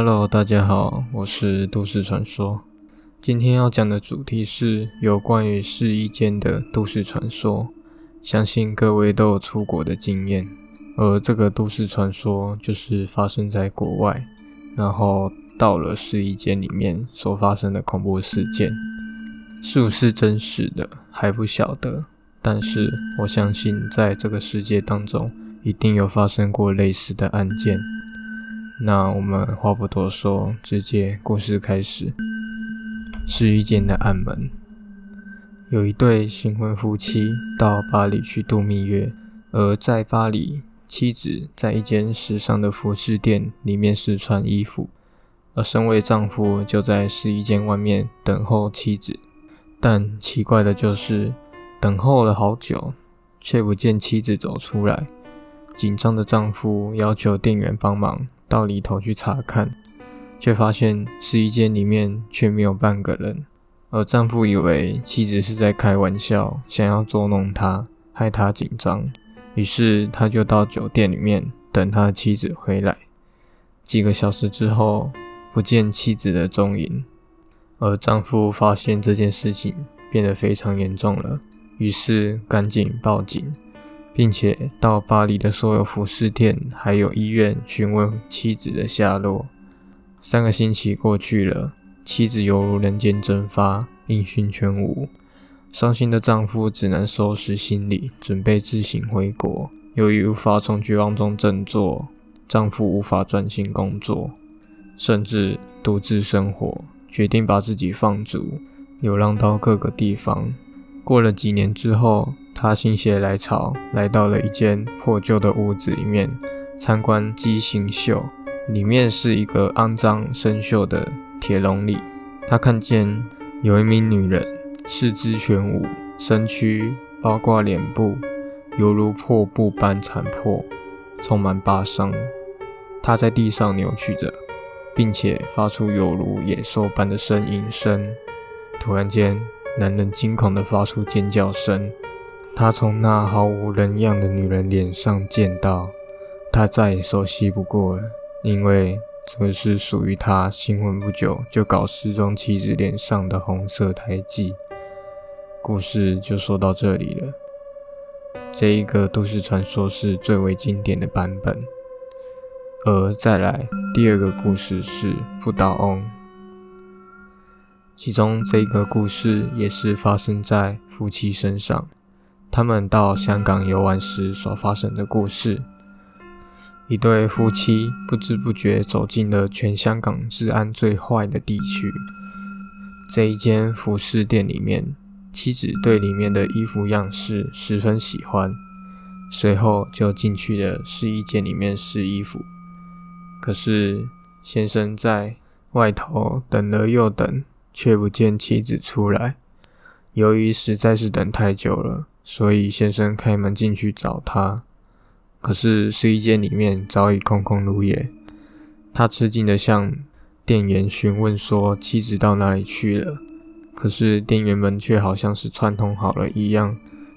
Hello，大家好，我是都市传说。今天要讲的主题是有关于试衣间的都市传说。相信各位都有出国的经验，而这个都市传说就是发生在国外，然后到了试衣间里面所发生的恐怖事件，是不是真实的还不晓得。但是我相信，在这个世界当中，一定有发生过类似的案件。那我们话不多说，直接故事开始。试衣间的暗门，有一对新婚夫妻到巴黎去度蜜月，而在巴黎，妻子在一间时尚的服饰店里面试穿衣服，而身为丈夫就在试衣间外面等候妻子。但奇怪的就是，等候了好久，却不见妻子走出来。紧张的丈夫要求店员帮忙。到里头去查看，却发现试衣间里面却没有半个人。而丈夫以为妻子是在开玩笑，想要捉弄他，害他紧张，于是他就到酒店里面等他的妻子回来。几个小时之后，不见妻子的踪影。而丈夫发现这件事情变得非常严重了，于是赶紧报警。并且到巴黎的所有服饰店还有医院询问妻子的下落。三个星期过去了，妻子犹如人间蒸发，音讯全无。伤心的丈夫只能收拾行李，准备自行回国。由于无法从绝望中振作，丈夫无法专心工作，甚至独自生活，决定把自己放逐，流浪到各个地方。过了几年之后。他心血来潮，来到了一间破旧的屋子里面参观畸形秀。里面是一个肮脏生锈的铁笼里，他看见有一名女人四肢全无，身躯包括脸部，犹如破布般残破，充满疤伤。她在地上扭曲着，并且发出犹如野兽般的呻吟声。突然间，男人惊恐地发出尖叫声。他从那毫无人样的女人脸上见到，他再也熟悉不过了，因为这是属于他新婚不久就搞失踪妻子脸上的红色胎记。故事就说到这里了。这一个都市传说是最为经典的版本，而再来第二个故事是不倒翁，其中这个故事也是发生在夫妻身上。他们到香港游玩时所发生的故事：一对夫妻不知不觉走进了全香港治安最坏的地区。这一间服饰店里面，妻子对里面的衣服样式十分喜欢，随后就进去了试衣间里面试衣服。可是先生在外头等了又等，却不见妻子出来。由于实在是等太久了。所以先生开门进去找他，可是试衣间里面早已空空如也。他吃惊的向店员询问说：“妻子到哪里去了？”可是店员们却好像是串通好了一样，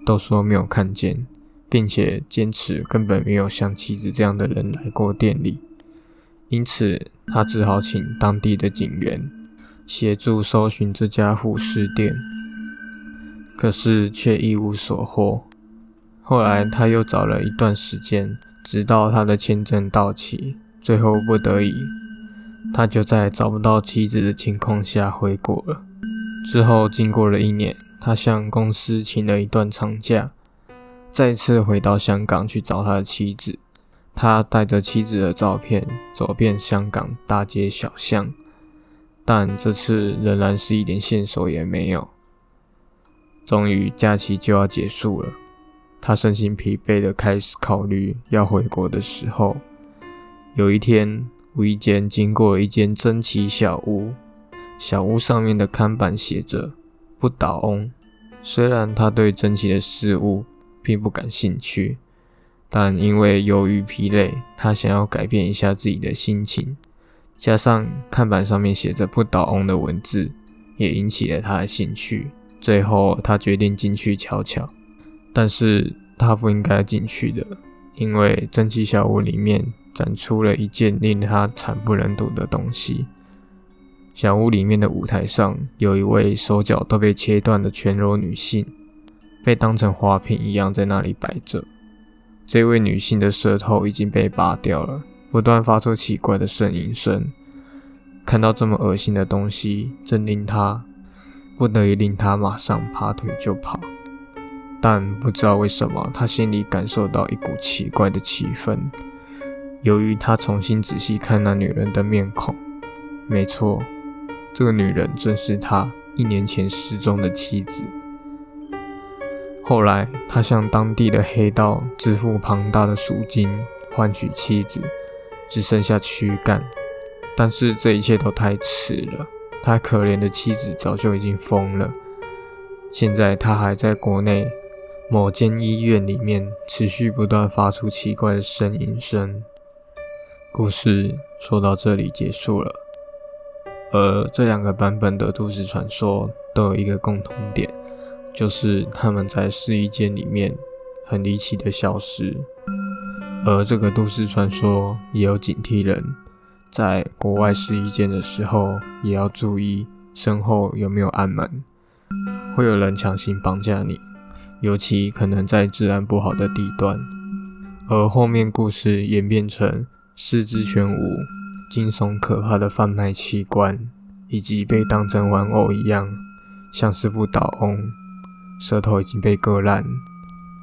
都说没有看见，并且坚持根本没有像妻子这样的人来过店里。因此，他只好请当地的警员协助搜寻这家服饰店。可是却一无所获。后来他又找了一段时间，直到他的签证到期，最后不得已，他就在找不到妻子的情况下回国了。之后经过了一年，他向公司请了一段长假，再次回到香港去找他的妻子。他带着妻子的照片走遍香港大街小巷，但这次仍然是一点线索也没有。终于假期就要结束了，他身心疲惫的开始考虑要回国的时候，有一天无意间经过了一间珍奇小屋，小屋上面的看板写着“不倒翁”。虽然他对珍奇的事物并不感兴趣，但因为由于疲累，他想要改变一下自己的心情，加上看板上面写着“不倒翁”的文字，也引起了他的兴趣。最后，他决定进去瞧瞧，但是他不应该进去的，因为蒸汽小屋里面展出了一件令他惨不忍睹的东西。小屋里面的舞台上，有一位手脚都被切断的全裸女性，被当成花瓶一样在那里摆着。这位女性的舌头已经被拔掉了，不断发出奇怪的呻吟声。看到这么恶心的东西，真令他不得已令他马上拔腿就跑。但不知道为什么，他心里感受到一股奇怪的气氛。由于他重新仔细看那女人的面孔，没错。这个女人正是他一年前失踪的妻子。后来，他向当地的黑道支付庞大的赎金，换取妻子，只剩下躯干。但是这一切都太迟了，他可怜的妻子早就已经疯了。现在，他还在国内某间医院里面，持续不断发出奇怪的呻吟声。故事说到这里结束了。而这两个版本的都市传说都有一个共同点，就是他们在试衣间里面很离奇的消失。而这个都市传说也有警惕人，在国外试衣间的时候也要注意身后有没有暗门，会有人强行绑架你，尤其可能在治安不好的地段。而后面故事演变成四肢全无。惊悚可怕的贩卖器官，以及被当成玩偶一样，像是不倒翁，舌头已经被割烂，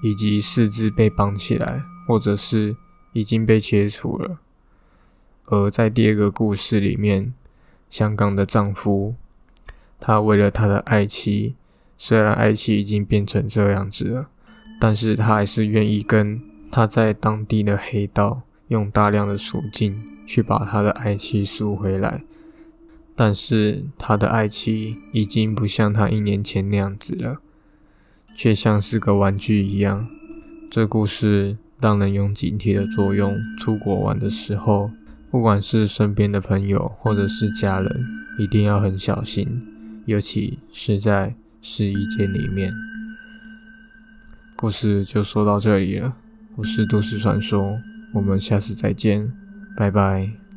以及四肢被绑起来，或者是已经被切除了。而在第二个故事里面，香港的丈夫，他为了他的爱妻，虽然爱妻已经变成这样子了，但是他还是愿意跟他在当地的黑道用大量的赎金。去把他的爱妻赎回来，但是他的爱妻已经不像他一年前那样子了，却像是个玩具一样。这故事让人有警惕的作用。出国玩的时候，不管是身边的朋友或者是家人，一定要很小心，尤其是在试衣间里面。故事就说到这里了，我是都市传说，我们下次再见。拜拜。